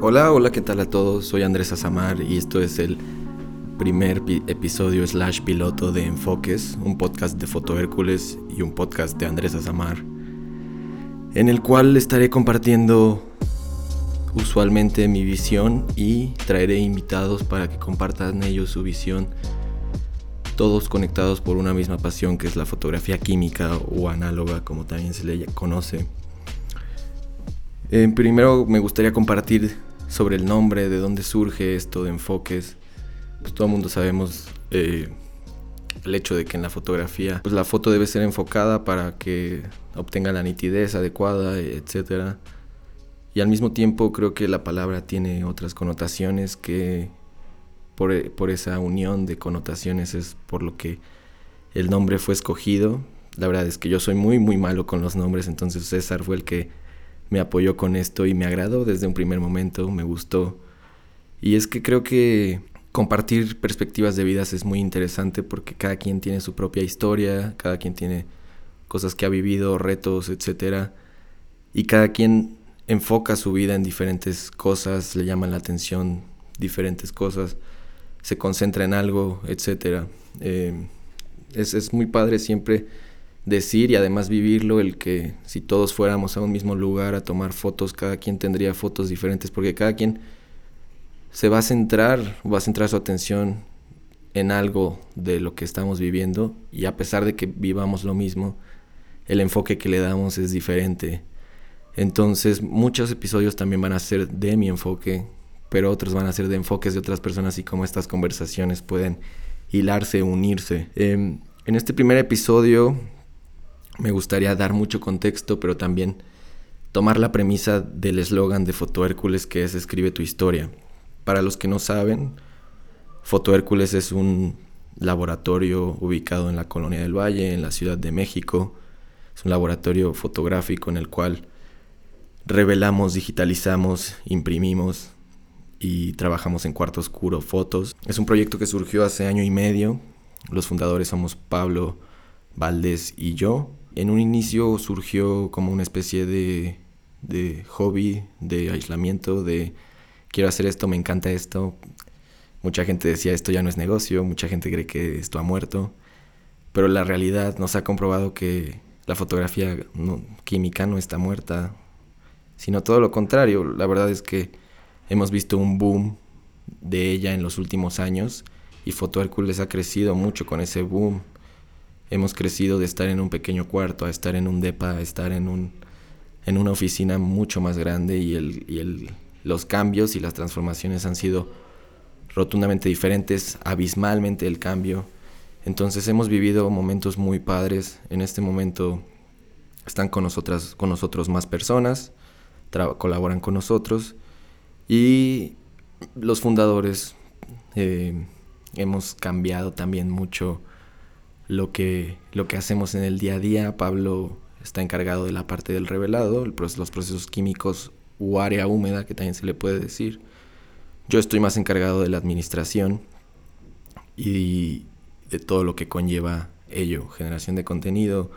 Hola, hola, ¿qué tal a todos? Soy Andrés Azamar y esto es el primer episodio slash piloto de Enfoques, un podcast de Foto Hércules y un podcast de Andrés Azamar, en el cual estaré compartiendo usualmente mi visión y traeré invitados para que compartan ellos su visión, todos conectados por una misma pasión que es la fotografía química o análoga, como también se le conoce. Primero me gustaría compartir sobre el nombre, de dónde surge esto de enfoques. Pues todo el mundo sabemos eh, el hecho de que en la fotografía pues la foto debe ser enfocada para que obtenga la nitidez adecuada, etc. Y al mismo tiempo creo que la palabra tiene otras connotaciones que por, por esa unión de connotaciones es por lo que el nombre fue escogido. La verdad es que yo soy muy muy malo con los nombres, entonces César fue el que me apoyó con esto y me agradó desde un primer momento, me gustó. Y es que creo que compartir perspectivas de vidas es muy interesante porque cada quien tiene su propia historia, cada quien tiene cosas que ha vivido, retos, etc. Y cada quien enfoca su vida en diferentes cosas, le llaman la atención diferentes cosas, se concentra en algo, etc. Eh, es, es muy padre siempre decir y además vivirlo, el que si todos fuéramos a un mismo lugar a tomar fotos, cada quien tendría fotos diferentes, porque cada quien se va a centrar, va a centrar su atención en algo de lo que estamos viviendo y a pesar de que vivamos lo mismo, el enfoque que le damos es diferente. Entonces muchos episodios también van a ser de mi enfoque, pero otros van a ser de enfoques de otras personas y cómo estas conversaciones pueden hilarse, unirse. Em, en este primer episodio me gustaría dar mucho contexto, pero también tomar la premisa del eslogan de Foto Hércules que es Escribe tu historia. Para los que no saben, Foto Hércules es un laboratorio ubicado en la Colonia del Valle, en la Ciudad de México. Es un laboratorio fotográfico en el cual revelamos, digitalizamos, imprimimos y trabajamos en cuarto oscuro fotos. Es un proyecto que surgió hace año y medio. Los fundadores somos Pablo Valdés y yo. En un inicio surgió como una especie de, de hobby, de aislamiento, de quiero hacer esto, me encanta esto. Mucha gente decía esto ya no es negocio, mucha gente cree que esto ha muerto, pero la realidad nos ha comprobado que la fotografía química no está muerta, sino todo lo contrario. La verdad es que hemos visto un boom de ella en los últimos años y Foto Hércules ha crecido mucho con ese boom hemos crecido de estar en un pequeño cuarto a estar en un depa, a estar en, un, en una oficina mucho más grande y, el, y el, los cambios y las transformaciones han sido rotundamente diferentes, abismalmente el cambio. Entonces hemos vivido momentos muy padres. En este momento están con, nosotras, con nosotros más personas, colaboran con nosotros y los fundadores eh, hemos cambiado también mucho lo que, lo que hacemos en el día a día. Pablo está encargado de la parte del revelado, los procesos químicos u área húmeda, que también se le puede decir. Yo estoy más encargado de la administración y de todo lo que conlleva ello, generación de contenido,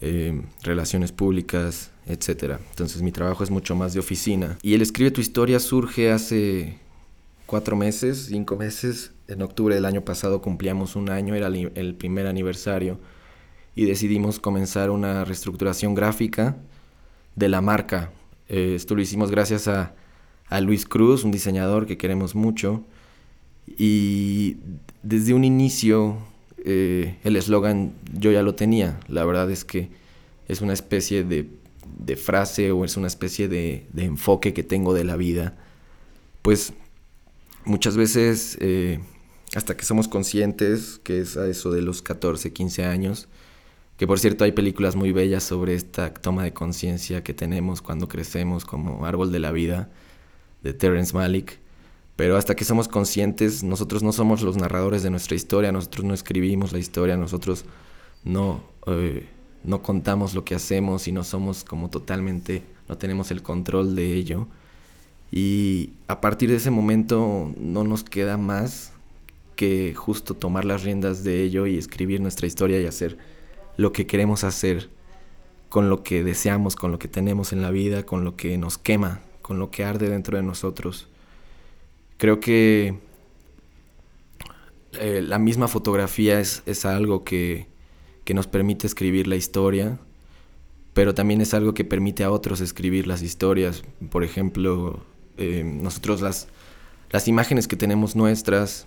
eh, relaciones públicas, etc. Entonces mi trabajo es mucho más de oficina. Y el Escribe tu historia surge hace cuatro meses, cinco meses, en octubre del año pasado cumplíamos un año, era el primer aniversario, y decidimos comenzar una reestructuración gráfica de la marca. Eh, esto lo hicimos gracias a, Luis Cruz, un diseñador que queremos mucho, y desde un inicio eh, el eslogan yo ya lo tenía. La verdad es que es una especie de, frase o es una especie de, enfoque que tengo de la vida. Pues muchas veces eh, hasta que somos conscientes, que es a eso de los 14, 15 años, que por cierto hay películas muy bellas sobre esta toma de conciencia que tenemos cuando crecemos como Árbol de la Vida de Terence Malick, pero hasta que somos conscientes, nosotros no somos los narradores de nuestra historia, nosotros no escribimos la historia, nosotros no, eh, no contamos lo que hacemos y no somos como totalmente, no tenemos el control de ello. Y a partir de ese momento no nos queda más justo tomar las riendas de ello y escribir nuestra historia y hacer lo que queremos hacer con lo que deseamos, con lo que tenemos en la vida, con lo que nos quema, con lo que arde dentro de nosotros. Creo que eh, la misma fotografía es, es algo que, que, nos permite escribir la historia, pero también es algo que permite a otros escribir las historias. Por ejemplo, eh, nosotros las, las imágenes que tenemos nuestras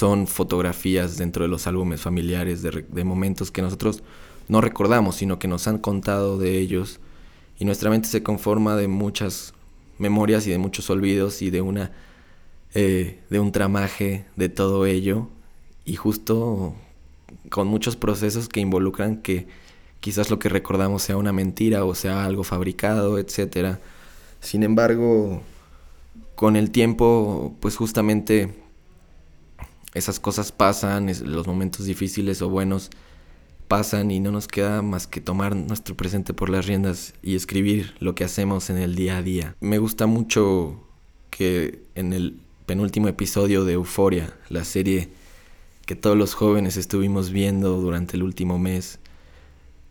son fotografías dentro de los álbumes familiares de, momentos que nosotros no recordamos, sino que nos han contado de ellos. Y nuestra mente se conforma de muchas memorias y de muchos olvidos y de una eh, de un tramaje de todo ello y justo con muchos procesos que involucran que quizás lo que recordamos sea una mentira o sea algo fabricado, etcétera. Sin embargo, con el tiempo, pues justamente esas cosas pasan, los momentos difíciles o buenos pasan y no nos queda más que tomar nuestro presente por las riendas y escribir lo que hacemos en el día a día. Me gusta mucho que en el penúltimo episodio de Euforia, la serie que todos los jóvenes estuvimos viendo durante el último mes,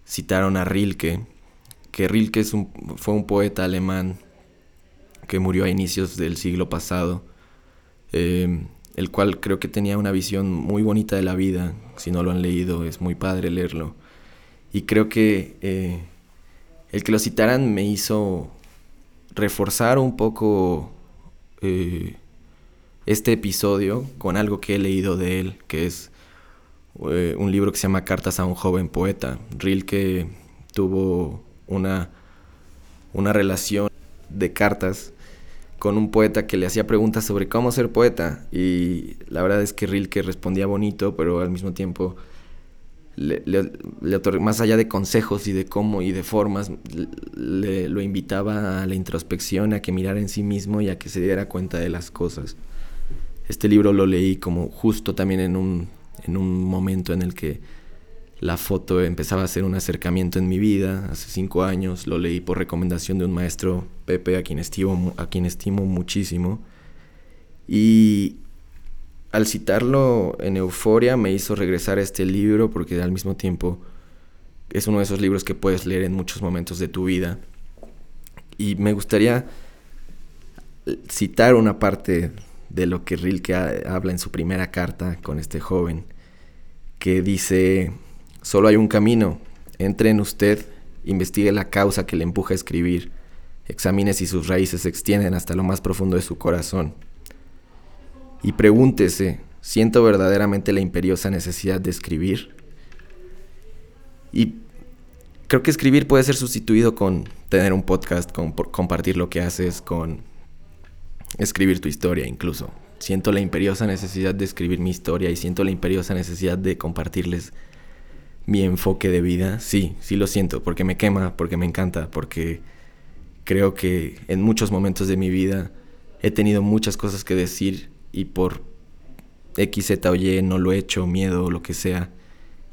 citaron a Rilke, que Rilke es un, fue un poeta alemán que murió a inicios del siglo pasado, eh, el cual creo que tenía una visión muy bonita de la vida, si no lo han leído es muy padre leerlo, y creo que eh, el que lo citaran me hizo reforzar un poco eh, este episodio con algo que he leído de él, que es eh, un libro que se llama Cartas a un joven poeta. Rilke tuvo una, una relación de cartas con un poeta que le hacía preguntas sobre cómo ser poeta y la verdad es que Rilke respondía bonito, pero al mismo tiempo le, más allá de consejos y de cómo y de formas, le, lo invitaba a la introspección, a que mirara en sí mismo y a que se diera cuenta de las cosas. Este libro lo leí como justo también en un, en un momento en el que la foto empezaba a ser un acercamiento en mi vida, hace cinco años, lo leí por recomendación de un maestro, Pepe, a quien estimo, a quien estimo muchísimo. Y al citarlo en Euforia me hizo regresar a este libro porque al mismo tiempo es uno de esos libros que puedes leer en muchos momentos de tu vida. Y me gustaría citar una parte de lo que Rilke habla en su primera carta con este joven, que dice, solo hay un camino, entre en usted, investigue la causa que le empuja a escribir, examine si sus raíces se extienden hasta lo más profundo de su corazón. Y pregúntese, ¿siento verdaderamente la imperiosa necesidad de escribir? Y creo que escribir puede ser sustituido con tener un podcast, con compartir lo que haces, con escribir tu historia incluso. Siento la imperiosa necesidad de escribir mi historia y siento la imperiosa necesidad de compartirles mi enfoque de vida. Sí, sí lo siento, porque me quema, porque me encanta, porque creo que en muchos momentos de mi vida he tenido muchas cosas que decir y por X, Z o Y no lo he hecho, miedo o lo que sea.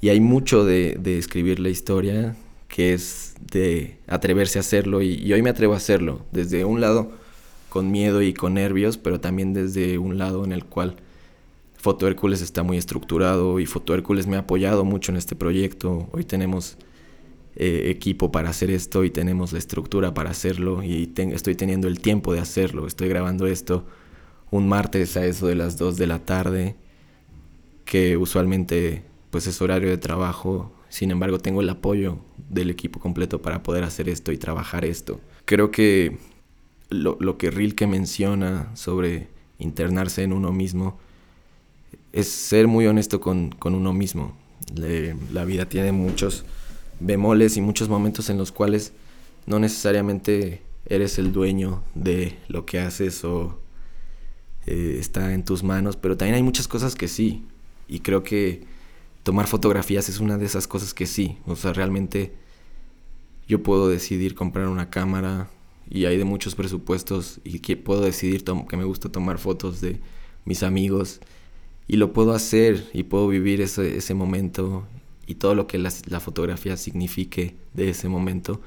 Y hay mucho de, escribir la historia que es de atreverse a hacerlo y, y hoy me atrevo a hacerlo. Desde un lado con miedo y con nervios, pero también desde un lado en el cual Foto Hércules está muy estructurado y Foto Hércules me ha apoyado mucho en este proyecto. Hoy tenemos eh, equipo para hacer esto y tenemos la estructura para hacerlo y estoy teniendo el tiempo de hacerlo. Estoy grabando esto un martes a eso de las 2 de la tarde, que usualmente pues es horario de trabajo. Sin embargo, tengo el apoyo del equipo completo para poder hacer esto y trabajar esto. Creo que lo, lo que Rilke menciona sobre internarse en uno mismo es ser muy honesto con, uno mismo. la vida tiene muchos bemoles y muchos momentos en los cuales no necesariamente eres el dueño de lo que haces o eh, está en tus manos, pero también hay muchas cosas que sí. Y creo que tomar fotografías es una de esas cosas que sí. O sea, realmente yo puedo decidir comprar una cámara, y hay de muchos presupuestos y que puedo decidir que me gusta tomar fotos de mis amigos y lo puedo hacer y puedo vivir ese, ese momento y todo lo que la, la, fotografía signifique de ese momento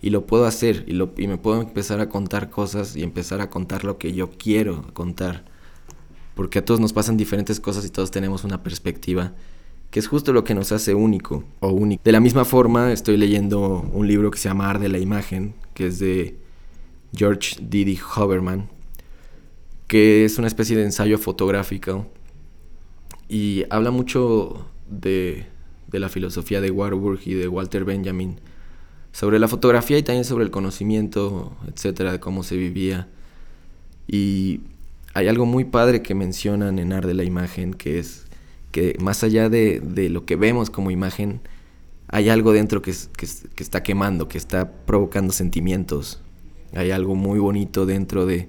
y lo puedo hacer y, lo, y me puedo empezar a contar cosas y empezar a contar lo que yo quiero contar porque a todos nos pasan diferentes cosas y todos tenemos una perspectiva que es justo lo que nos hace único o único. De la misma forma estoy leyendo un libro que se llama Arde la imagen, que es de George Didi Hoberman, que es una especie de ensayo fotográfico y habla mucho de, de la filosofía de Warburg y de Walter Benjamin sobre la fotografía y también sobre el conocimiento, etcétera, de cómo se vivía. Y hay algo muy padre que mencionan en Ar de la Imagen, que es que más allá de, de lo que vemos como imagen, hay algo dentro que, que, que, está quemando, que está provocando sentimientos. Hay algo muy bonito dentro de,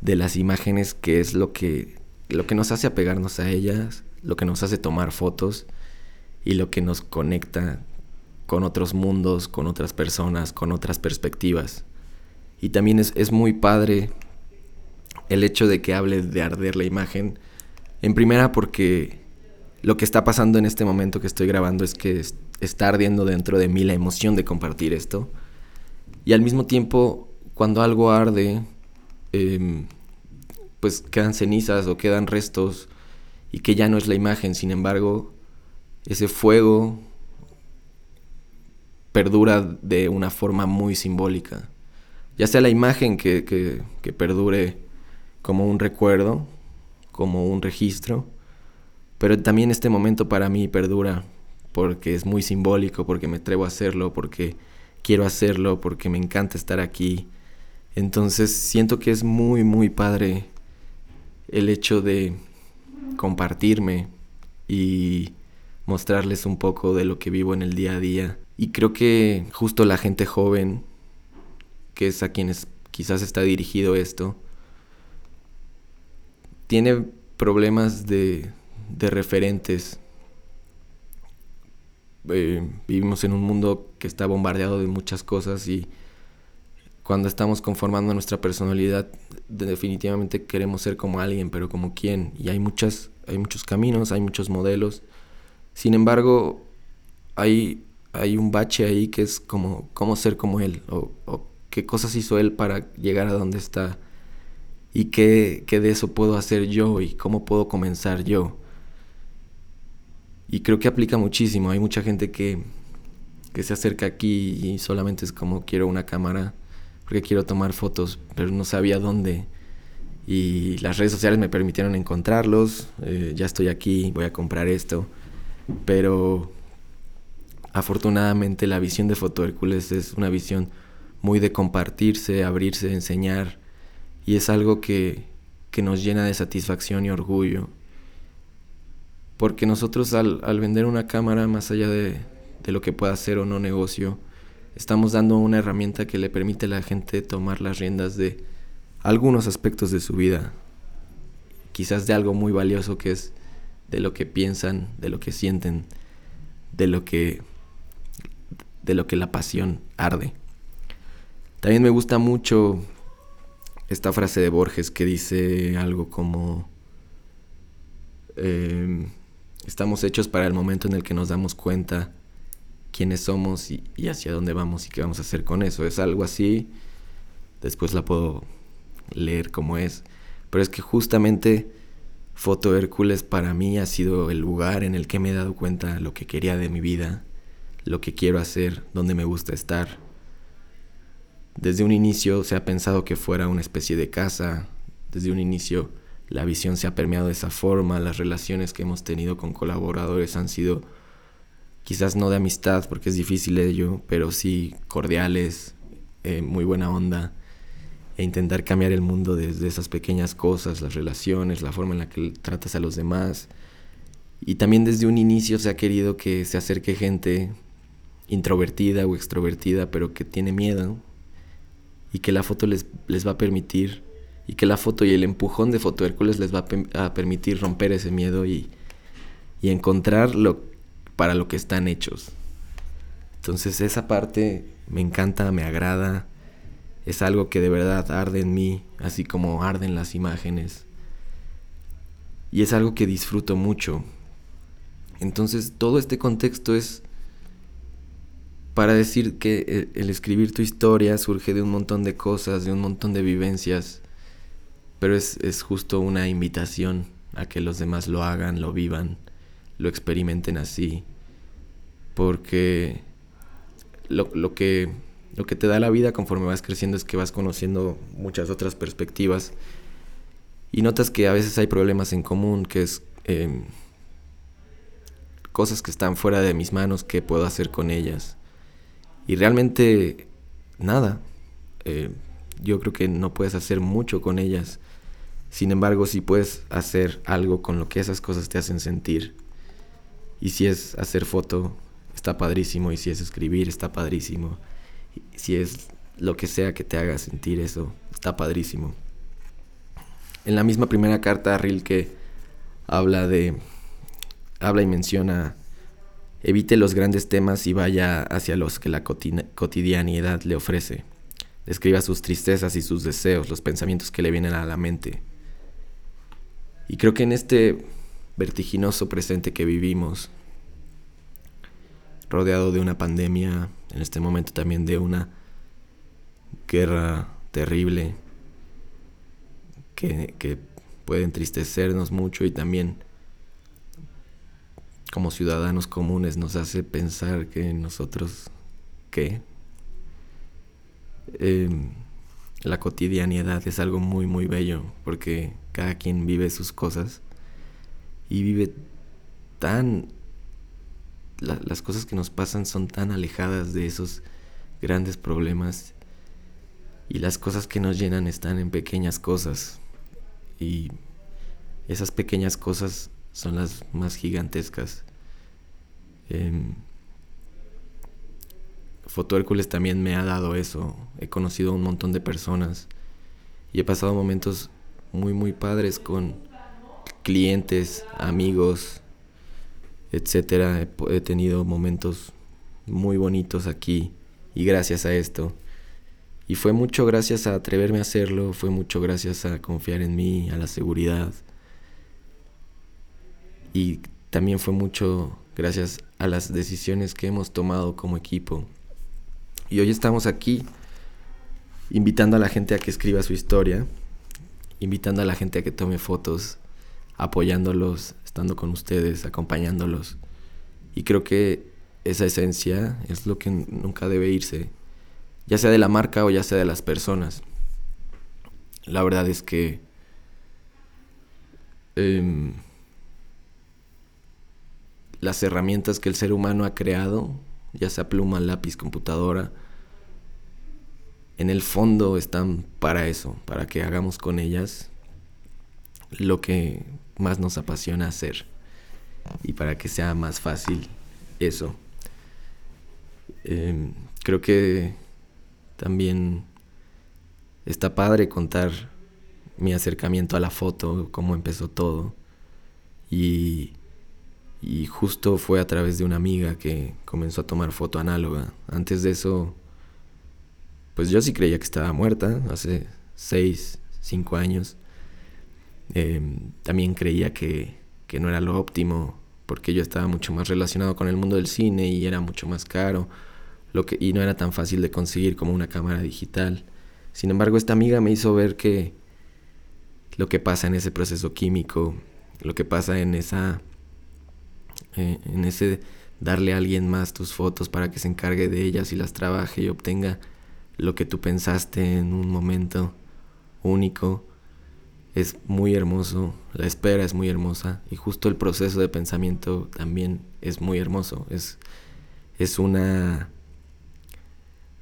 de las imágenes que es lo que, lo que nos hace apegarnos a ellas, lo que nos hace tomar fotos y lo que nos conecta con otros mundos, con otras personas, con otras perspectivas. Y también es, es muy padre el hecho de que hable de arder la imagen. En primera porque lo que está pasando en este momento que estoy grabando es que está ardiendo dentro de mí la emoción de compartir esto. Y al mismo tiempo, cuando algo arde, eh, pues quedan cenizas o quedan restos y que ya no es la imagen. Sin embargo, ese fuego perdura de una forma muy simbólica. Ya sea la imagen que, que, perdure como un recuerdo, como un registro, pero también este momento para mí perdura porque es muy simbólico, porque me atrevo a hacerlo, porque quiero hacerlo, porque me encanta estar aquí. Entonces siento que es muy, muy padre el hecho de compartirme y mostrarles un poco de lo que vivo en el día a día. Y creo que justo la gente joven, que es a quienes quizás está dirigido esto, tiene problemas de, de referentes. Eh, vivimos en un mundo que está bombardeado de muchas cosas y cuando estamos conformando nuestra personalidad, definitivamente queremos ser como alguien, pero como quién. Y hay muchas, hay muchos caminos, hay muchos modelos. Sin embargo, hay, hay un bache ahí que es como cómo ser como él, o, qué cosas hizo él para llegar a donde está, y qué, qué de eso puedo hacer yo, y cómo puedo comenzar yo. Y creo que aplica muchísimo. Hay mucha gente que, que se acerca aquí y solamente es como quiero una cámara porque quiero tomar fotos, pero no sabía dónde. Y las redes sociales me permitieron encontrarlos. Eh, ya estoy aquí, voy a comprar esto. Pero afortunadamente la visión de Foto Hércules es una visión muy de compartirse, abrirse, enseñar. Y es algo que, que nos llena de satisfacción y orgullo. Porque nosotros al, al vender una cámara, más allá de, de lo que pueda ser o no negocio, estamos dando una herramienta que le permite a la gente tomar las riendas de algunos aspectos de su vida, quizás de algo muy valioso que es de lo que piensan, de lo que sienten, de lo que de lo que la pasión arde. También me gusta mucho esta frase de Borges que dice algo como em, estamos hechos para el momento en el que nos damos cuenta quiénes somos y, hacia dónde vamos y qué vamos a hacer con eso. Es algo así, después la puedo leer como es, pero es que justamente Foto Hércules para mí ha sido el lugar en el que me he dado cuenta lo que quería de mi vida, lo que quiero hacer, dónde me gusta estar. Desde un inicio se ha pensado que fuera una especie de casa, desde un inicio la visión se ha permeado de esa forma, las relaciones que hemos tenido con colaboradores han sido quizás no de amistad porque es difícil ello, pero sí cordiales, eh, muy buena onda, e intentar cambiar el mundo desde esas pequeñas cosas, las relaciones, la forma en la que tratas a los demás. Y también desde un inicio se ha querido que se acerque gente introvertida o extrovertida, pero que tiene miedo, y que la foto les, les va a permitir, y que la foto y el empujón de Foto Hércules les va a, permitir romper ese miedo y, y encontrar lo para lo que están hechos. Entonces esa parte me encanta, me agrada, es algo que de verdad arde en mí, así como arden las imágenes. Y es algo que disfruto mucho. Entonces todo este contexto es para decir que el escribir tu historia surge de un montón de cosas, de un montón de vivencias, pero es, es justo una invitación a que los demás lo hagan, lo vivan, lo experimenten así porque lo, que lo que te da la vida conforme vas creciendo es que vas conociendo muchas otras perspectivas y notas que a veces hay problemas en común, que es em, cosas que están fuera de mis manos, qué puedo hacer con ellas. Y realmente nada. Eh, yo creo que no puedes hacer mucho con ellas. Sin embargo, sí puedes hacer algo con lo que esas cosas te hacen sentir. Y si es hacer foto, está padrísimo. Y si es escribir, está padrísimo. Y si es lo que sea que te haga sentir eso, está padrísimo. En la misma primera carta, Rilke habla de. habla y menciona. Evite los grandes temas y vaya hacia los que la cotidianidad le ofrece. Describa sus tristezas y sus deseos, los pensamientos que le vienen a la mente. Y creo que en este vertiginoso presente que vivimos, rodeado de una pandemia, en este momento también de una guerra terrible que, que puede entristecernos mucho y también como ciudadanos comunes nos hace pensar que nosotros, ¿qué? Em, la cotidianidad es algo muy, muy bello, porque cada quien vive sus cosas y vive tan... las cosas que nos pasan son tan alejadas de esos grandes problemas y las cosas que nos llenan están en pequeñas cosas y esas pequeñas cosas son las más gigantescas. Em, Foto Hércules también me ha dado eso. He conocido a un montón de personas y he pasado momentos muy, muy padres con clientes, amigos, etcétera. He, tenido momentos muy bonitos aquí y gracias a esto. Y fue mucho gracias a atreverme a hacerlo, fue mucho gracias a confiar en mí, a la seguridad. Y también fue mucho gracias a las decisiones que hemos tomado como equipo. Y hoy estamos aquí invitando a la gente a que escriba su historia, invitando a la gente a que tome fotos, apoyándolos, estando con ustedes, acompañándolos. Y creo que esa esencia es lo que nunca debe irse, ya sea de la marca o ya sea de las personas. La verdad es que em, las herramientas que el ser humano ha creado ya sea pluma, lápiz, computadora, en el fondo están para eso, para que hagamos con ellas lo que más nos apasiona hacer y para que sea más fácil eso. Em, creo que también está padre contar mi acercamiento a la foto, cómo empezó todo y y justo fue a través de una amiga que comenzó a tomar foto análoga. Antes de eso, pues yo sí creía que estaba muerta, hace seis, cinco años. Em, también creía que, que no era lo óptimo, porque yo estaba mucho más relacionado con el mundo del cine y era mucho más caro, lo que, y no era tan fácil de conseguir como una cámara digital. Sin embargo, esta amiga me hizo ver que lo que pasa en ese proceso químico, lo que pasa en esa eh, en ese darle a alguien más tus fotos para que se encargue de ellas y las trabaje y obtenga lo que tú pensaste en un momento único. Es muy hermoso, la espera es muy hermosa y justo el proceso de pensamiento también es muy hermoso. Es, es una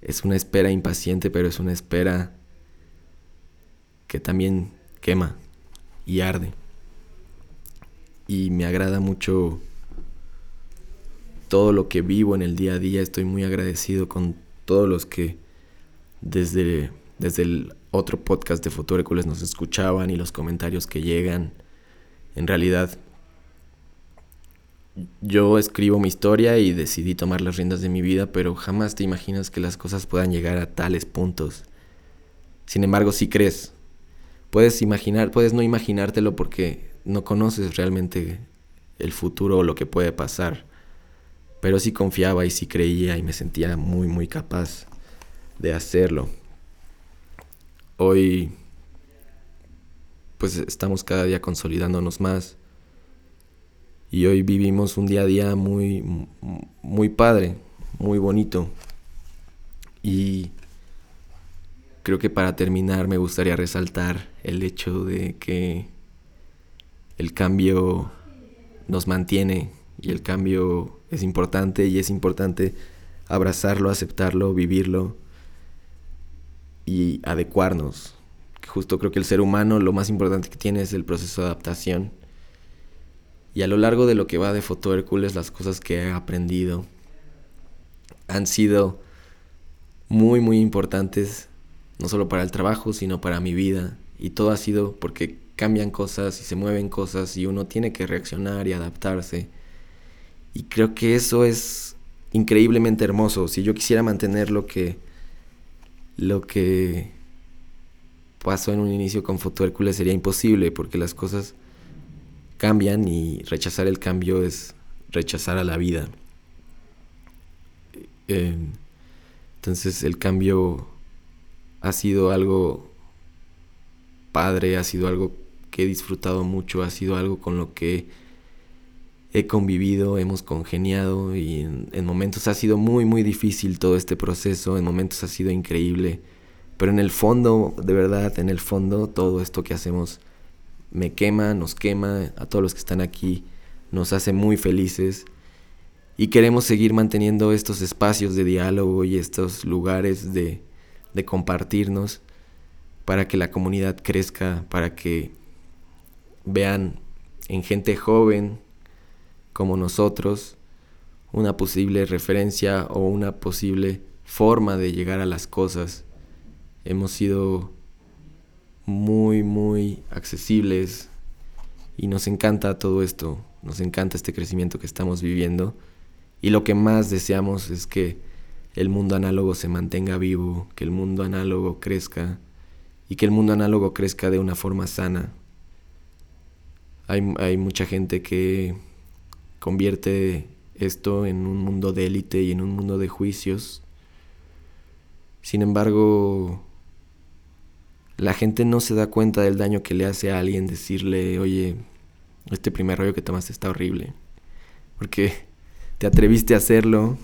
es una espera impaciente, pero es una espera que también quema y arde. Y me agrada mucho todo lo que vivo en el día a día. Estoy muy agradecido con todos los que desde, desde el otro podcast de Futurécules nos escuchaban y los comentarios que llegan. En realidad, yo escribo mi historia y decidí tomar las riendas de mi vida, pero jamás te imaginas que las cosas puedan llegar a tales puntos. Sin embargo, si crees, puedes imaginar, puedes no imaginártelo porque no conoces realmente el futuro o lo que puede pasar pero sí confiaba y sí creía y me sentía muy, muy capaz de hacerlo. Hoy, pues estamos cada día consolidándonos más y hoy vivimos un día a día muy, muy padre, muy bonito. Y creo que para terminar me gustaría resaltar el hecho de que el cambio nos mantiene y el cambio es importante y es importante abrazarlo, aceptarlo, vivirlo y adecuarnos. Justo creo que el ser humano lo más importante que tiene es el proceso de adaptación. Y a lo largo de lo que va de Foto Hércules, las cosas que he aprendido han sido muy, muy importantes, no solo para el trabajo, sino para mi vida. Y todo ha sido porque cambian cosas y se mueven cosas y uno tiene que reaccionar y adaptarse. Y creo que eso es increíblemente hermoso. Si yo quisiera mantener lo que lo que pasó en un inicio con Foto Hércules sería imposible porque las cosas cambian y rechazar el cambio es rechazar a la vida. Eh, entonces el cambio ha sido algo padre, ha sido algo que he disfrutado mucho, ha sido algo con lo que he convivido, hemos congeniado y en, momentos ha sido muy muy difícil todo este proceso, en momentos ha sido increíble, pero en el fondo, de verdad, en el fondo todo esto que hacemos me quema, nos quema, a todos los que están aquí nos hace muy felices. Y queremos seguir manteniendo estos espacios de diálogo y estos lugares de, de compartirnos para que la comunidad crezca, para que vean en gente joven, como nosotros una posible referencia o una posible forma de llegar a las cosas. Hemos sido muy, muy accesibles y nos encanta todo esto, nos encanta este crecimiento que estamos viviendo y lo que más deseamos es que el mundo análogo se mantenga vivo, que el mundo análogo crezca y que el mundo análogo crezca de una forma sana. Hay, hay mucha gente que convierte esto en un mundo de élite y en un mundo de juicios. Sin embargo, la gente no se da cuenta del daño que le hace a alguien decirle, oye, este primer rollo que tomaste está horrible. Porque te atreviste a hacerlo,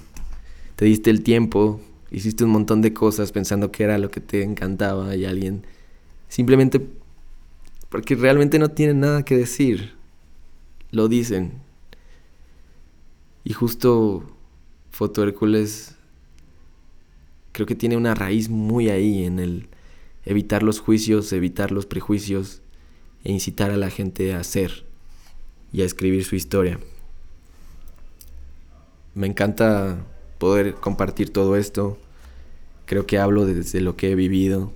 te diste el tiempo, hiciste un montón de cosas pensando que era lo que te encantaba y alguien simplemente porque realmente no tiene nada que decir, lo dicen y justo Foto Hércules creo que tiene una raíz muy ahí en el evitar los juicios, evitar los prejuicios e incitar a la gente a hacer y a escribir su historia. Me encanta poder compartir todo esto. Creo que hablo desde lo que he vivido.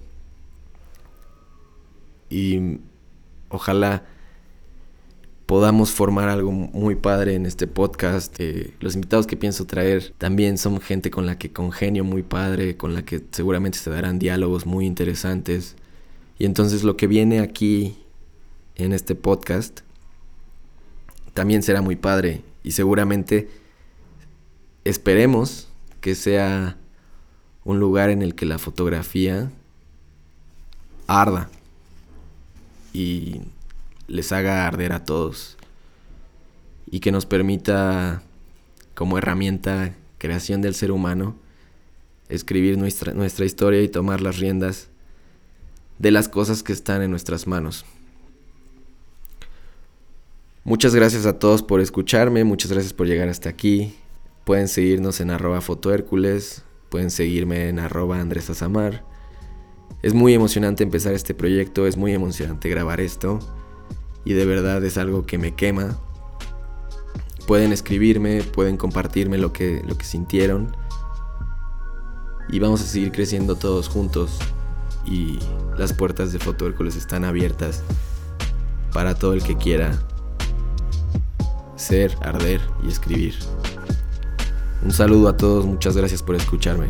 Y ojalá podamos formar algo muy padre en este podcast. Eh, los invitados que pienso traer también son gente con la que congenio muy padre, con la que seguramente se darán diálogos muy interesantes. Y entonces lo que viene aquí en este podcast también será muy padre y seguramente esperemos que sea un lugar en el que la fotografía arda y les haga arder a todos y que nos permita como herramienta creación del ser humano escribir nuestra, nuestra historia y tomar las riendas de las cosas que están en nuestras manos. Muchas gracias a todos por escucharme, muchas gracias por llegar hasta aquí. Pueden seguirnos en arroba fotohércules, pueden seguirme en arroba Andrés Azamar. Es muy emocionante empezar este proyecto, es muy emocionante grabar esto y de verdad es algo que me quema. Pueden escribirme, pueden compartirme lo que, lo que sintieron y vamos a seguir creciendo todos juntos y las puertas de Foto Hércules están abiertas para todo el que quiera ser, arder y escribir. Un saludo a todos, muchas gracias por escucharme.